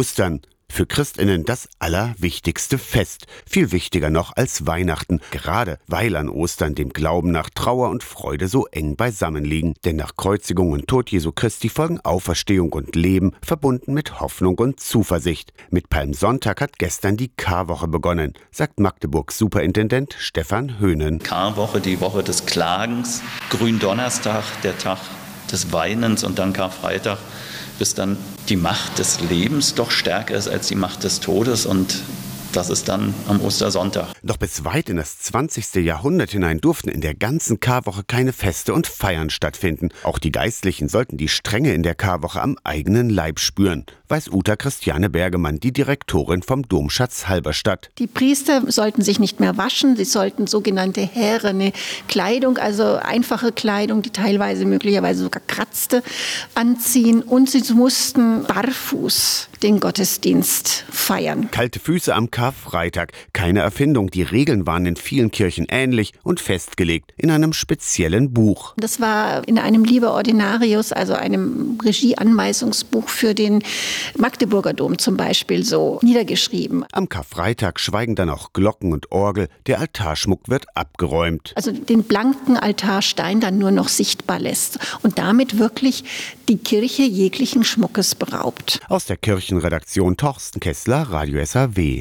Ostern. Für Christinnen das allerwichtigste Fest. Viel wichtiger noch als Weihnachten. Gerade weil an Ostern dem Glauben nach Trauer und Freude so eng beisammen liegen. Denn nach Kreuzigung und Tod Jesu Christi folgen Auferstehung und Leben, verbunden mit Hoffnung und Zuversicht. Mit Palmsonntag hat gestern die Karwoche begonnen, sagt Magdeburgs Superintendent Stefan Höhnen. Karwoche, die Woche des Klagens. Gründonnerstag, der Tag des Weinens und dann Karfreitag bis dann die Macht des Lebens doch stärker ist als die Macht des Todes und das ist dann am Ostersonntag. Doch bis weit in das 20. Jahrhundert hinein durften in der ganzen Karwoche keine Feste und Feiern stattfinden. Auch die Geistlichen sollten die Strenge in der Karwoche am eigenen Leib spüren, weiß Uta Christiane Bergemann, die Direktorin vom Domschatz Halberstadt. Die Priester sollten sich nicht mehr waschen, sie sollten sogenannte härene Kleidung, also einfache Kleidung, die teilweise möglicherweise sogar kratzte, anziehen und sie mussten barfuß den Gottesdienst feiern. Kalte Füße am Karfreitag. Keine Erfindung. Die Regeln waren in vielen Kirchen ähnlich und festgelegt in einem speziellen Buch. Das war in einem Liber Ordinarius, also einem Regieanweisungsbuch für den Magdeburger Dom zum Beispiel so niedergeschrieben. Am Karfreitag schweigen dann auch Glocken und Orgel. Der Altarschmuck wird abgeräumt. Also den blanken Altarstein dann nur noch sichtbar lässt und damit wirklich die Kirche jeglichen Schmuckes beraubt. Aus der Kirchenredaktion Torsten Kessler, Radio SAW.